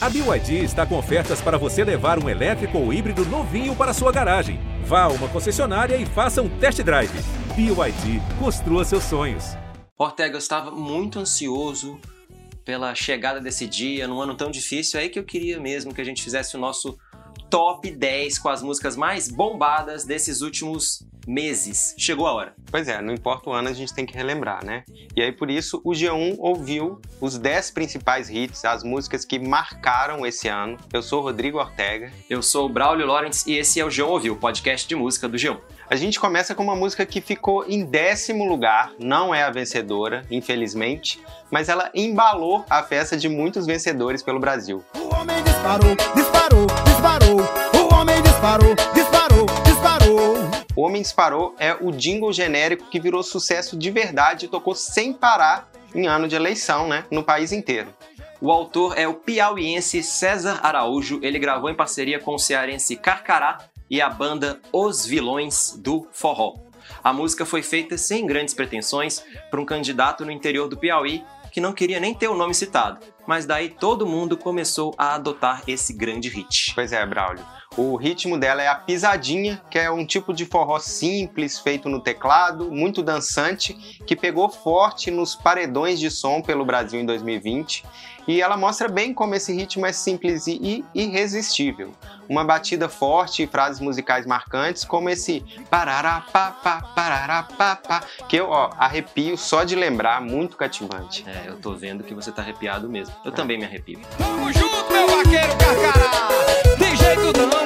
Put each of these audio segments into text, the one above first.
A BYD está com ofertas para você levar um elétrico ou híbrido novinho para sua garagem. Vá a uma concessionária e faça um test drive. BYD, construa seus sonhos. Ortega, eu estava muito ansioso pela chegada desse dia, num ano tão difícil, é aí que eu queria mesmo que a gente fizesse o nosso top 10 com as músicas mais bombadas desses últimos meses. Chegou a hora. Pois é, não importa o ano, a gente tem que relembrar, né? E aí por isso o G1 ouviu os 10 principais hits, as músicas que marcaram esse ano. Eu sou o Rodrigo Ortega. Eu sou o Braulio Lawrence e esse é o G1 Ouviu, podcast de música do G1. A gente começa com uma música que ficou em décimo lugar, não é a vencedora, infelizmente, mas ela embalou a festa de muitos vencedores pelo Brasil. O homem disparou, disparou, disparou. O homem disparou, disparou, Homem Disparou é o jingle genérico que virou sucesso de verdade e tocou sem parar em ano de eleição, né, no país inteiro. O autor é o piauiense César Araújo. Ele gravou em parceria com o cearense Carcará e a banda Os Vilões do Forró. A música foi feita sem grandes pretensões por um candidato no interior do Piauí que não queria nem ter o nome citado, mas daí todo mundo começou a adotar esse grande hit. Pois é, Braulio. O ritmo dela é a pisadinha, que é um tipo de forró simples, feito no teclado, muito dançante, que pegou forte nos paredões de som pelo Brasil em 2020. E ela mostra bem como esse ritmo é simples e irresistível. Uma batida forte e frases musicais marcantes, como esse pararapá, pararapá, que eu ó, arrepio só de lembrar, muito cativante. É, eu tô vendo que você tá arrepiado mesmo. Eu é. também me arrepio. Tamo junto, meu vaqueiro carcará! Tem jeito não,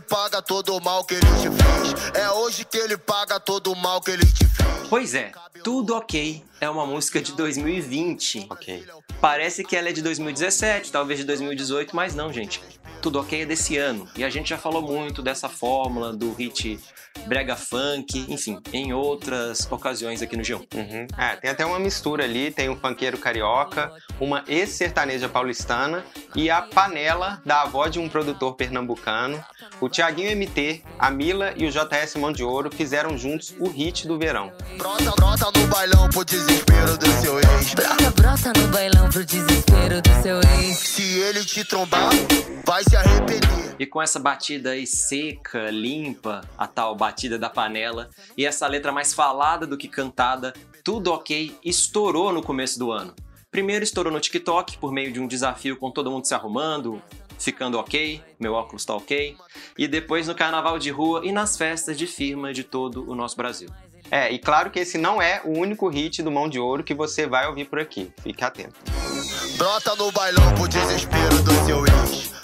ele paga todo o mal que ele te fez. É hoje que ele paga todo o mal que ele te fez. Pois é, tudo ok é uma música de 2020. Ok. Parece que ela é de 2017, talvez de 2018, mas não, gente. Tudo ok é desse ano. E a gente já falou muito dessa fórmula do hit brega funk, enfim, em outras ocasiões aqui no G1. Uhum. É, tem até uma mistura ali, tem um funkeiro carioca, uma ex-sertaneja paulistana e a panela da avó de um produtor pernambucano. O Tiaguinho MT, a Mila e o JS Mão de Ouro fizeram juntos o hit do verão. Brota, brota no bailão pro desespero do seu ex. Brota, brota no bailão pro desespero do seu ex. Se ele te trombar, vai se arrepender. E com essa batida aí seca, limpa, a tal batida da panela, e essa letra mais falada do que cantada, tudo ok, estourou no começo do ano. Primeiro estourou no TikTok por meio de um desafio com todo mundo se arrumando, ficando ok, meu óculos tá ok, e depois no carnaval de rua e nas festas de firma de todo o nosso Brasil. É, e claro que esse não é o único hit do Mão de Ouro que você vai ouvir por aqui. Fique atento. Brota no bailão pro desespero do seu.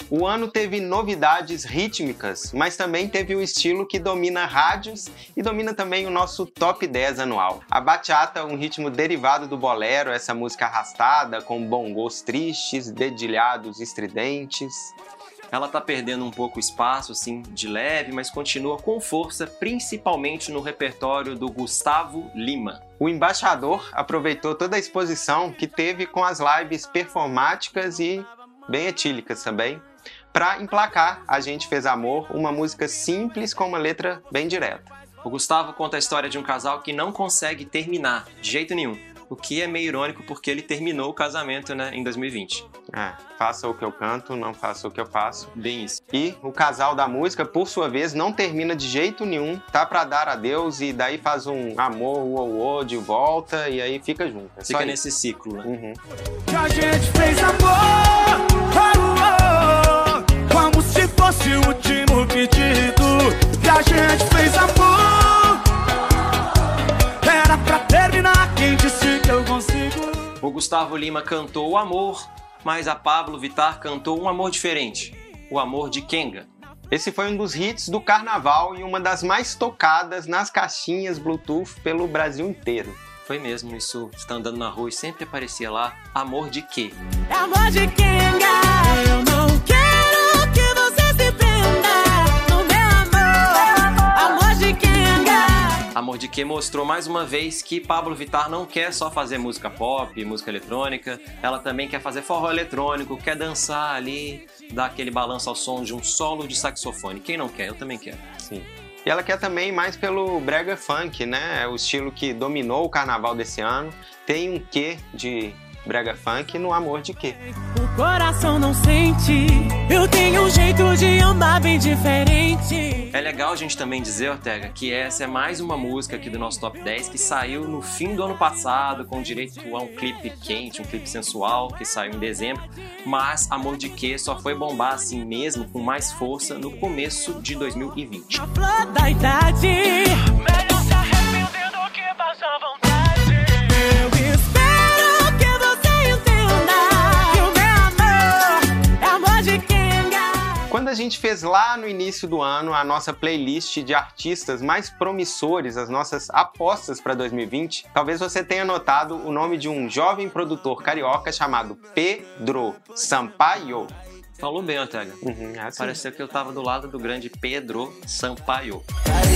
O ano teve novidades rítmicas, mas também teve o estilo que domina rádios e domina também o nosso top 10 anual. A bachata, um ritmo derivado do bolero, essa música arrastada com bongos tristes, dedilhados estridentes. Ela tá perdendo um pouco espaço, assim, de leve, mas continua com força, principalmente no repertório do Gustavo Lima. O embaixador aproveitou toda a exposição que teve com as lives performáticas e bem etílicas também, para emplacar A Gente Fez Amor, uma música simples com uma letra bem direta. O Gustavo conta a história de um casal que não consegue terminar de jeito nenhum, o que é meio irônico porque ele terminou o casamento né, em 2020. É, faça o que eu canto, não faça o que eu faço. Bem isso. E o casal da música, por sua vez, não termina de jeito nenhum, tá para dar adeus e daí faz um amor, uou, uou, de volta e aí fica junto. É fica nesse ciclo, né? Uhum. Que a gente fez amor, como último pedido. Que a gente fez amor, era pra terminar. Quem disse que eu consigo? O Gustavo Lima cantou o amor, mas a Pablo Vitar cantou um amor diferente, o amor de Kenga. Esse foi um dos hits do carnaval e uma das mais tocadas nas caixinhas Bluetooth pelo Brasil inteiro. Foi mesmo, isso está andando na rua e sempre aparecia lá Amor de quê? É amor de Kenga. Amor de quê mostrou mais uma vez que Pablo Vittar não quer só fazer música pop, música eletrônica, ela também quer fazer forró eletrônico, quer dançar ali, dar aquele balanço ao som de um solo de saxofone. Quem não quer? Eu também quero. Sim. E ela quer também mais pelo brega funk, né? É o estilo que dominou o carnaval desse ano. Tem um quê de brega funk no Amor de Quê. Coração não sente. Eu tenho um jeito de andar bem diferente. É legal a gente também dizer, Ortega, que essa é mais uma música aqui do nosso Top 10 que saiu no fim do ano passado, com direito a um clipe quente, um clipe sensual, que saiu em dezembro. Mas Amor de Quê só foi bombar assim mesmo, com mais força, no começo de 2020. A flor da idade. Melhor gente fez lá no início do ano a nossa playlist de artistas mais promissores, as nossas apostas para 2020, talvez você tenha notado o nome de um jovem produtor carioca chamado Pedro Sampaio. Falou bem, Ortega. Uhum, é assim. Pareceu que eu tava do lado do grande Pedro Sampaio.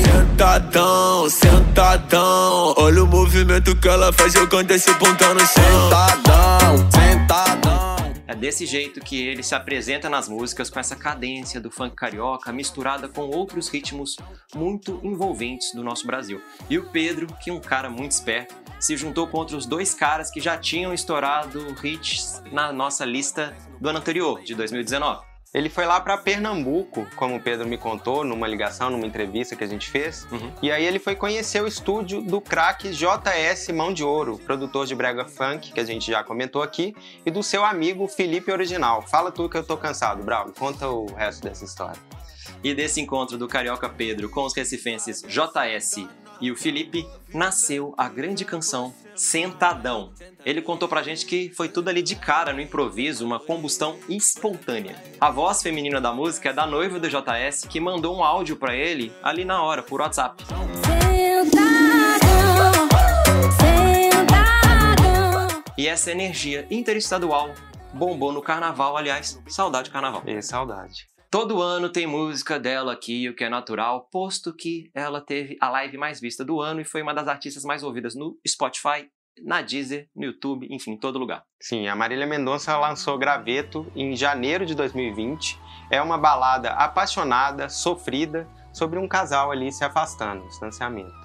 Sentadão, sentadão. Olha o movimento que ela faz jogando esse no chão. Sentadão, sentadão. É desse jeito que ele se apresenta nas músicas com essa cadência do funk carioca misturada com outros ritmos muito envolventes do nosso Brasil. E o Pedro, que é um cara muito esperto, se juntou com outros dois caras que já tinham estourado hits na nossa lista do ano anterior, de 2019. Ele foi lá para Pernambuco, como o Pedro me contou, numa ligação, numa entrevista que a gente fez. Uhum. E aí ele foi conhecer o estúdio do craque JS Mão de Ouro, produtor de brega funk, que a gente já comentou aqui, e do seu amigo Felipe Original. Fala tu que eu tô cansado, Braulio. Conta o resto dessa história. E desse encontro do Carioca Pedro com os recifenses JS e o Felipe, nasceu a grande canção Sentadão. Ele contou pra gente que foi tudo ali de cara no improviso, uma combustão espontânea. A voz feminina da música é da noiva do JS que mandou um áudio pra ele ali na hora, por WhatsApp. E essa energia interestadual bombou no carnaval, aliás, saudade de carnaval. E saudade. Todo ano tem música dela aqui, o que é natural, posto que ela teve a live mais vista do ano e foi uma das artistas mais ouvidas no Spotify, na Deezer, no YouTube, enfim, em todo lugar. Sim, a Marília Mendonça lançou Graveto em janeiro de 2020. É uma balada apaixonada, sofrida, sobre um casal ali se afastando, distanciamento.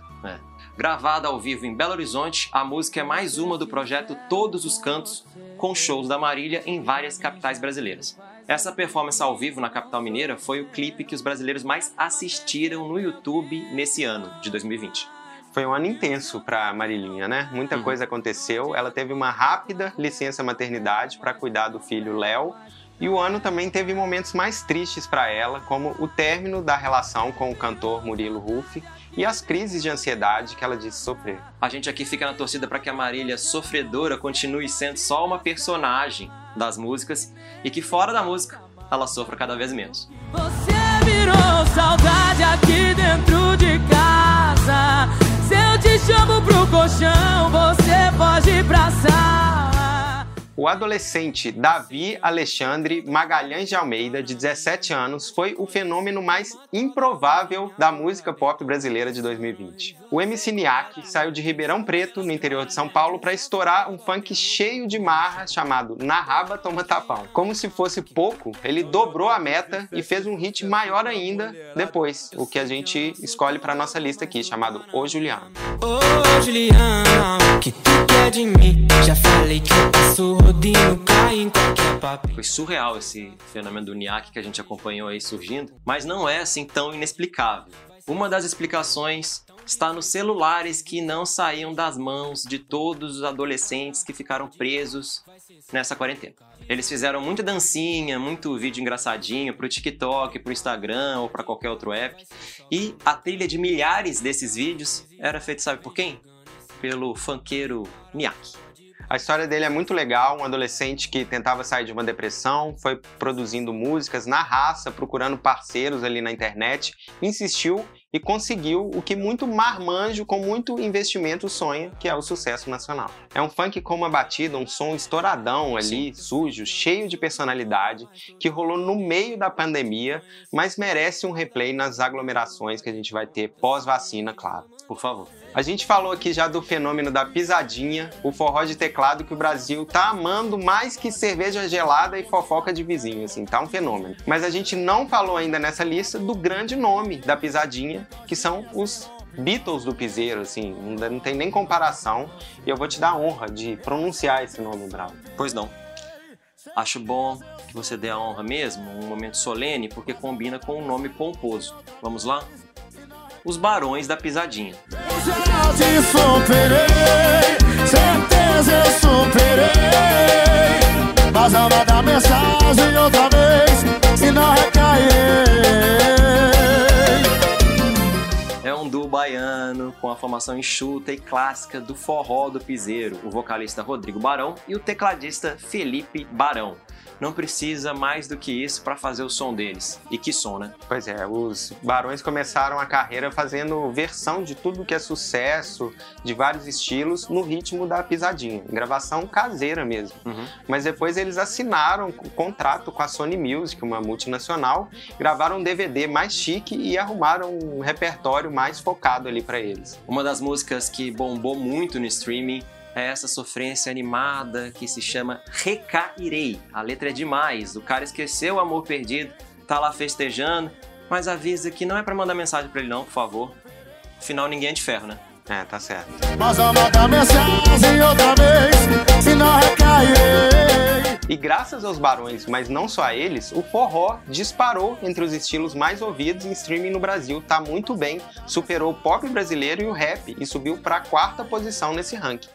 Gravada ao vivo em Belo Horizonte, a música é mais uma do projeto Todos os Cantos, com shows da Marília em várias capitais brasileiras. Essa performance ao vivo na capital mineira foi o clipe que os brasileiros mais assistiram no YouTube nesse ano de 2020. Foi um ano intenso para Marilinha, né? Muita Uhum. coisa aconteceu. Ela teve uma rápida licença maternidade para cuidar do filho Léo. E o ano também teve momentos mais tristes para ela, como o término da relação com o cantor Murilo Ruff e as crises de ansiedade que ela disse sofrer. A gente aqui fica na torcida para que a Marília sofredora continue sendo só uma personagem das músicas e que fora da música ela sofra cada vez menos. Você virou saudade O adolescente Davi Alexandre Magalhães de Almeida, de 17 anos, foi o fenômeno mais improvável da música pop brasileira de 2020. O MC Niak saiu de Ribeirão Preto, no interior de São Paulo, para estourar um funk cheio de marra chamado Na Raba Toma Tapão. Como se fosse pouco, ele dobrou a meta e fez um hit maior ainda depois, o que a gente escolhe para nossa lista aqui, chamado O Juliano. Ô Juliana, o que tu quer de mim? Já falei que eu passo rodinho, cai em qualquer papo. Foi surreal esse fenômeno do Niak que a gente acompanhou aí surgindo, mas não é assim tão inexplicável. Uma das explicações está nos celulares que não saíam das mãos de todos os adolescentes que ficaram presos nessa quarentena. Eles fizeram muita dancinha, muito vídeo engraçadinho pro TikTok, pro Instagram ou para qualquer outro app. E a trilha de milhares desses vídeos era feita, sabe por quem? Pelo funkeiro Niak. A história dele é muito legal, um adolescente que tentava sair de uma depressão, foi produzindo músicas na raça, procurando parceiros ali na internet, insistiu e conseguiu o que muito marmanjo com muito investimento sonha, que é o sucesso nacional. É um funk com uma batida, um som estouradão ali, sujo, cheio de personalidade, que rolou no meio da pandemia, mas merece um replay nas aglomerações que a gente vai ter pós-vacina, claro. Por favor. A gente falou aqui já do fenômeno da pisadinha, o forró de teclado que o Brasil tá amando mais que cerveja gelada e fofoca de vizinho, assim, tá um fenômeno. Mas a gente não falou ainda nessa lista do grande nome da pisadinha, que são os Beatles do piseiro, assim, não tem nem comparação. E eu vou te dar a honra de pronunciar esse nome, Bravo. Pois não. Acho bom que você dê a honra mesmo, um momento solene, porque combina com um nome pomposo. Vamos lá? Os Barões da Pisadinha. Já te superei, certeza eu superei. Mas ao mandar mensagem outra vez, e não recairei. É um duo baiano com a formação enxuta e clássica do forró do piseiro, o vocalista Rodrigo Barão e o tecladista Felipe Barão. Não precisa mais do que isso para fazer o som deles. E que som, né? Pois é, os Barões começaram a carreira fazendo versão de tudo que é sucesso, de vários estilos, no ritmo da pisadinha, gravação caseira mesmo. Uhum. Mas depois eles assinaram o contrato com a Sony Music, uma multinacional, gravaram um DVD mais chique e arrumaram um repertório mais focado ali para eles. Uma das músicas que bombou muito no streaming é essa sofrência animada que se chama Recairei. A letra é demais, o cara esqueceu o amor perdido, tá lá festejando, mas avisa que não é pra mandar mensagem pra ele não, por favor. Afinal, ninguém é de ferro, né? É, tá certo. Mas mensagem outra vez, se não recairei. E graças aos Barões, mas não só a eles, o forró disparou entre os estilos mais ouvidos em streaming no Brasil. Tá muito bem, superou o pop brasileiro e o rap e subiu para a quarta posição nesse ranking.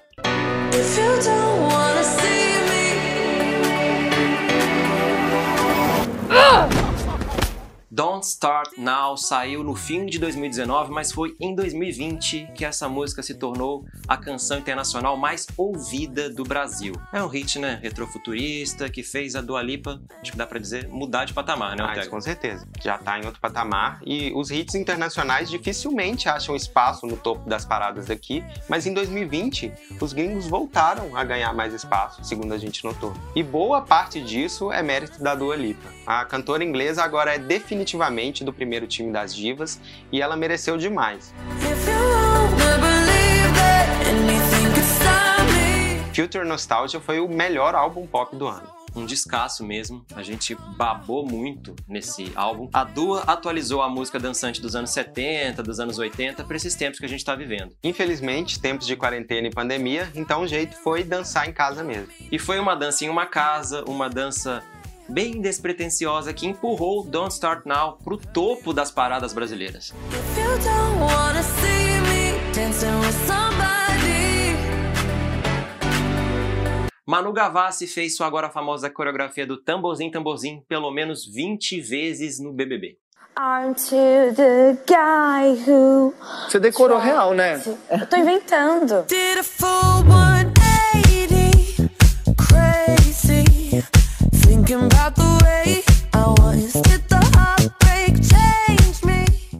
Don't Start Now saiu no fim de 2019, mas foi em 2020 que essa música se tornou a canção internacional mais ouvida do Brasil. É um hit, né? Retrofuturista, que fez a Dua Lipa, acho que dá pra dizer, mudar de patamar, né, Ah, com certeza. Já tá em outro patamar. E os hits internacionais dificilmente acham espaço no topo das paradas daqui. Mas em 2020, os gringos voltaram a ganhar mais espaço, segundo a gente notou. E boa parte disso é mérito da Dua Lipa. A cantora inglesa agora é definitivamente do primeiro time das divas e ela mereceu demais. Future Nostalgia foi o melhor álbum pop do ano. um descasso mesmo. A gente babou muito nesse álbum. A Dua atualizou a música dançante dos anos 70, dos anos 80 para esses tempos que a gente tá vivendo. Infelizmente, tempos de quarentena e pandemia, então o jeito foi dançar em casa mesmo. E foi uma dança em uma casa, uma dança bem despretensiosa que empurrou Don't Start Now pro topo das paradas brasileiras. Manu Gavassi fez sua agora famosa coreografia do Tamborzinho Tamborzinho pelo menos 20 vezes no BBB. Aren't you the guy who. Você decorou real, né? Eu tô inventando.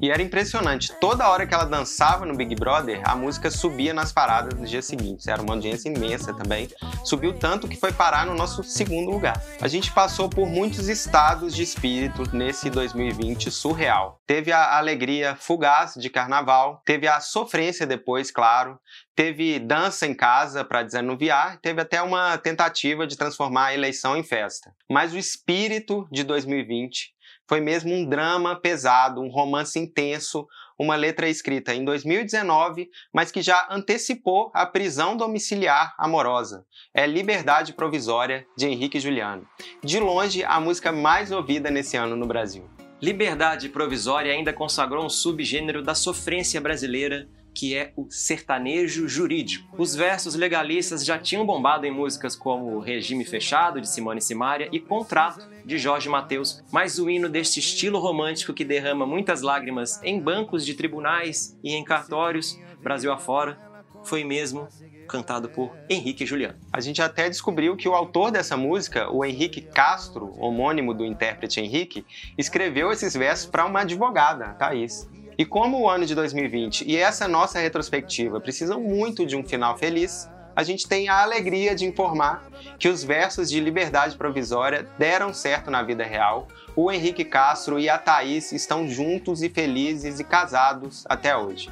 E era impressionante, toda hora que ela dançava no Big Brother, a música subia nas paradas no dia seguinte. Era uma audiência imensa também. Subiu tanto que foi parar no nosso segundo lugar. A gente passou por muitos estados de espírito nesse 2020 surreal. Teve a alegria fugaz de carnaval, teve a sofrência depois, claro, teve dança em casa para desanuviar, teve até uma tentativa de transformar a eleição em festa. Mas o espírito de 2020 foi mesmo um drama pesado, um romance intenso, uma letra escrita em 2019, mas que já antecipou a prisão domiciliar amorosa. É Liberdade Provisória, de Henrique Juliano. De longe, a música mais ouvida nesse ano no Brasil. Liberdade Provisória ainda consagrou um subgênero da sofrência brasileira, que é o sertanejo jurídico. Os versos legalistas já tinham bombado em músicas como Regime Fechado, de Simone Simaria, e Contrato, de Jorge Mateus, mas o hino deste estilo romântico que derrama muitas lágrimas em bancos de tribunais e em cartórios, Brasil afora, foi mesmo cantado por Henrique Juliano. A gente até descobriu que o autor dessa música, o Henrique Castro, homônimo do intérprete Henrique, escreveu esses versos para uma advogada, Thaís. E como o ano de 2020 e essa nossa retrospectiva precisam muito de um final feliz, a gente tem a alegria de informar que os versos de Liberdade Provisória deram certo na vida real. O Henrique Castro e a Thaís estão juntos e felizes e casados até hoje.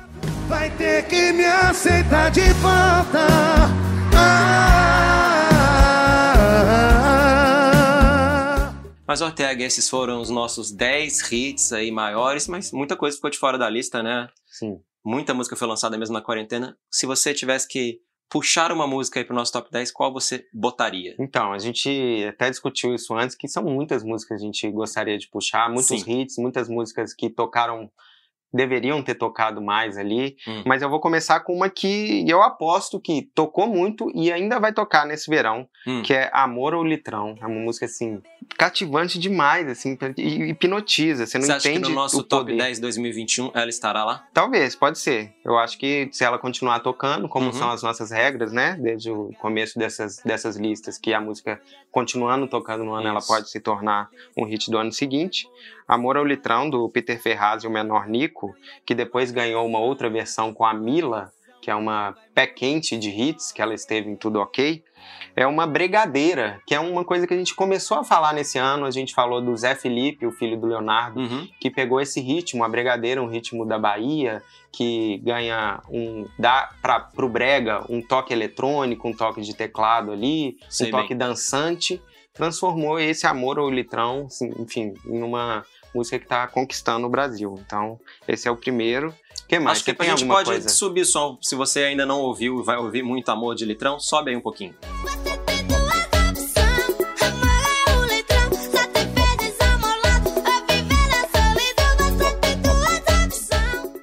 vai ter que me aceitar de volta. Ah, Mas, Ortega, esses foram os nossos 10 hits aí maiores, mas muita coisa ficou de fora da lista, né? Sim. Muita música foi lançada mesmo na quarentena. Se você tivesse que puxar uma música aí pro nosso top 10, qual você botaria? Então, a gente até discutiu isso antes, que são muitas músicas que a gente gostaria de puxar, muitos Sim. hits, muitas músicas que tocaram, deveriam ter tocado mais ali, Hum. mas eu vou começar com uma que eu aposto que tocou muito e ainda vai tocar nesse verão, Hum. que é Amor ou Litrão. É uma música, assim, cativante demais, assim, hipnotiza, você não Você acha entende que no nosso top poder. 10 2021 ela estará lá? Talvez, pode ser. Eu acho que se ela continuar tocando, como Uhum. são as nossas regras, né? Desde o começo dessas, dessas listas, que a música continuando tocando no ano, ela Isso. pode se tornar um hit do ano seguinte. Amor ao Litrão, do Peter Ferraz e o Menor Nico, que depois ganhou uma outra versão com a Mila, que é uma pé quente de hits, que ela esteve em Tudo Ok. É uma bregadeira, que é uma coisa que a gente começou a falar nesse ano. A gente falou do Zé Felipe, o filho do Leonardo, Uhum. que pegou esse ritmo, a bregadeira, um ritmo da Bahia, que ganha um. dá para pro Brega um toque eletrônico, um toque de teclado ali, Sei um toque bem. dançante, transformou esse amor ao litrão, assim, enfim, em uma música que tá conquistando o Brasil. Então, esse é o primeiro. Que mais? Acho que a gente pode coisa? subir som. Se você ainda não ouviu e vai ouvir muito Amor de Litrão, sobe aí um pouquinho.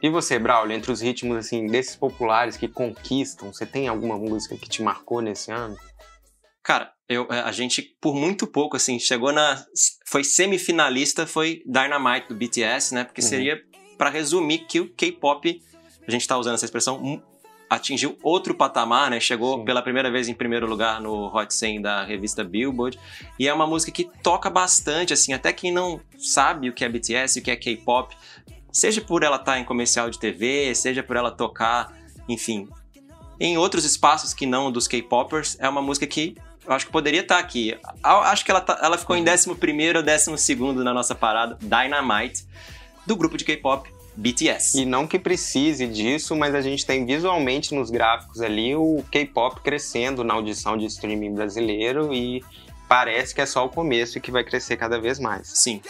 E você, Braulio, entre os ritmos assim desses populares que conquistam, você tem alguma música que te marcou nesse ano? Cara, eu, a gente, por muito pouco, assim, chegou na. Foi semifinalista, foi Dynamite do BTS, né? Porque Uhum. seria pra resumir que o K-pop, a gente tá usando essa expressão, um, atingiu outro patamar, né? Chegou Sim. pela primeira vez em primeiro lugar no Hot 100 da revista Billboard. E é uma música que toca bastante, assim, até quem não sabe o que é BTS, o que é K-pop, seja por ela estar em comercial de TV, seja por ela tocar, enfim, em outros espaços que não dos K-popers, é uma música que eu acho que poderia estar aqui. A- Acho que ela, tá- ela ficou em 11 ou 12 na nossa parada, Dynamite, do grupo de K-pop BTS. E não que precise disso, mas a gente tem visualmente nos gráficos ali o K-pop crescendo na audição de streaming brasileiro e parece que é só o começo e que vai crescer cada vez mais. Sim.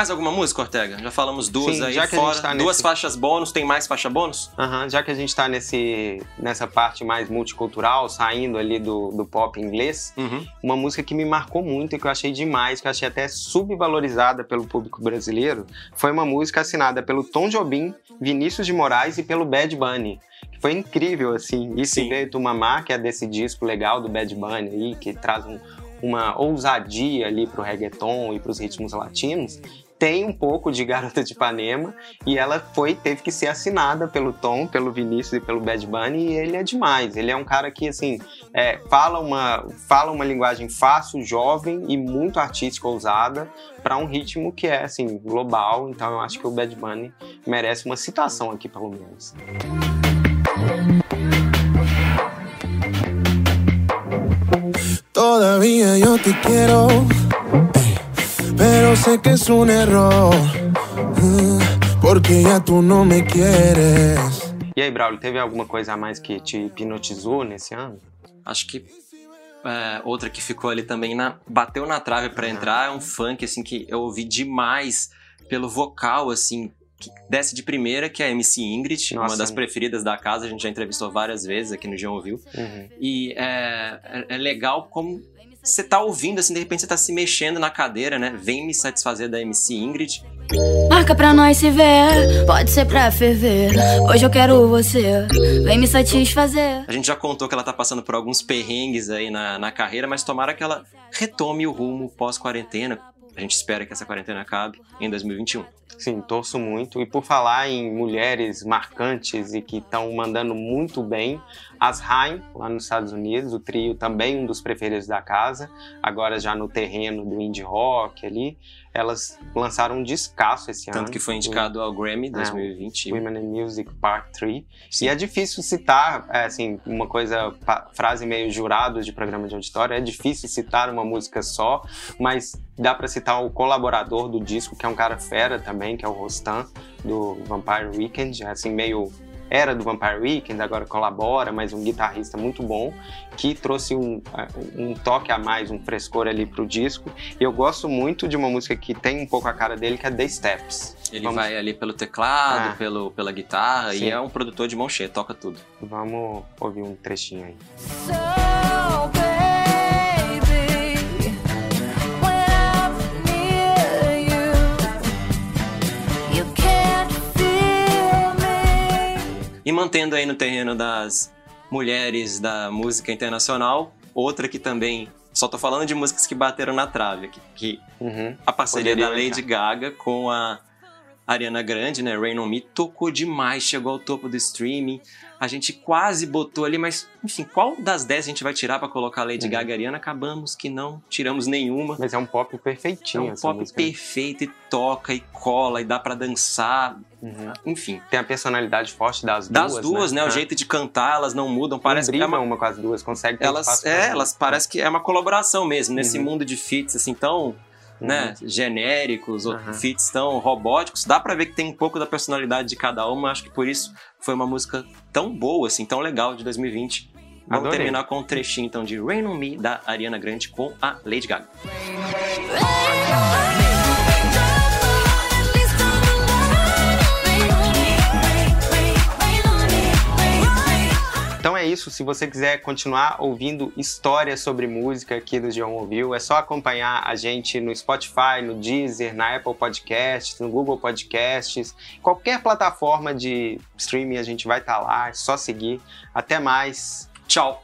Mais alguma música, Ortega? Já falamos duas Sim, aí já que a fora. gente tá Duas nesse- faixas bônus, tem mais faixa bônus? Aham, já que a gente tá nesse, nessa parte mais multicultural, saindo ali do, do pop inglês, Uhum. uma música que me marcou muito e que eu achei demais, que eu achei até subvalorizada pelo público brasileiro, foi uma música assinada pelo Tom Jobim, Vinícius de Moraes e pelo Bad Bunny. que Foi incrível, assim. Se Sim. veio Tumamá, que é desse disco legal do Bad Bunny aí, que traz um- uma ousadia ali pro reggaeton e pros ritmos latinos, tem um pouco de Garota de Ipanema e ela foi teve que ser assinada pelo Tom, pelo Vinícius e pelo Bad Bunny e ele é demais. Ele é um cara que assim é, fala uma fala uma linguagem fácil, jovem e muito artística, ousada para um ritmo que é assim global. Então eu acho que o Bad Bunny merece uma citação aqui pelo menos. Todavía yo te quiero, sé que es un error, mm, porque ya tú no me quieres. E aí, Braulio, teve alguma coisa a mais que te hipnotizou nesse ano? Acho que é, outra que ficou ali também na bateu na trave pra entrar é um funk assim que eu ouvi demais pelo vocal assim que desce de primeira que é a MC Ingrid, uma Nossa. das preferidas da casa, a gente já entrevistou várias vezes aqui no João ouviu. Uhum. E é, é- é legal como você tá ouvindo assim, de repente você tá se mexendo na cadeira, né? Vem me satisfazer da MC Ingrid. Marca pra nós se ver, pode ser pra ferver. Hoje eu quero você, vem me satisfazer. A gente já contou que ela tá passando por alguns perrengues aí na, na carreira, mas tomara que ela retome o rumo pós-quarentena. A gente espera que essa quarentena acabe em 2021. Sim, torço muito. E por falar em mulheres marcantes e que estão mandando muito bem, as Haim, lá nos Estados Unidos, o trio também um dos preferidos da casa, agora já no terreno do indie rock ali, elas lançaram um descasso esse ano. Tanto que foi indicado ao Grammy É, 2020. Women in Music Part 3. E é difícil citar, é, assim, uma coisa, frase meio jurado de programa de auditório, é difícil citar uma música só, mas dá pra citar o colaborador do disco, que é um cara fera também, que é o Rostan, do Vampire Weekend, é, assim, meio era do Vampire Weekend, agora colabora, mas um guitarrista muito bom, que trouxe um, um toque a mais, um frescor ali pro disco. E eu gosto muito de uma música que tem um pouco a cara dele, que é The Steps. Ele Vamos- vai ali pelo teclado, Ah. pelo, pela guitarra, Sim. e é um produtor de mão cheia, toca tudo. Vamos ouvir um trechinho aí. So, E mantendo aí no terreno das mulheres da música internacional, outra que também. Só tô falando de músicas que bateram na trave aqui. Que Uhum. a parceria Poderia da Lady Gaga com a Ariana Grande, né? Rain on Me, tocou demais, chegou ao topo do streaming. A gente quase botou ali, mas enfim, qual das 10 a gente vai tirar pra colocar Lady Uhum. Gaga e Ariana? Acabamos que não tiramos nenhuma. Mas é um pop É perfeitinho um essa pop música. perfeito e toca e cola e dá pra dançar. Uhum. Enfim, Tem a personalidade forte das das duas, duas, né? O Ah. jeito de cantar, elas não mudam. Não Parece que é uma uma com as duas, consegue ter elas, é, duas. elas parece que é uma colaboração mesmo, nesse Uhum. mundo de feats assim tão, né, genéricos, ou Uhum. feats tão robóticos, dá pra ver que tem um pouco da personalidade de cada uma, acho que por isso foi uma música tão boa assim, tão legal de 2020. Vamos Adorei. terminar com um trechinho então de Rain on Me da Ariana Grande com a Lady Gaga. Então é isso, se você quiser continuar ouvindo histórias sobre música aqui do John Ouviu, é só acompanhar a gente no Spotify, no Deezer, na Apple Podcasts, no Google Podcasts, qualquer plataforma de streaming a gente vai estar tá lá, é só seguir. Até mais, tchau!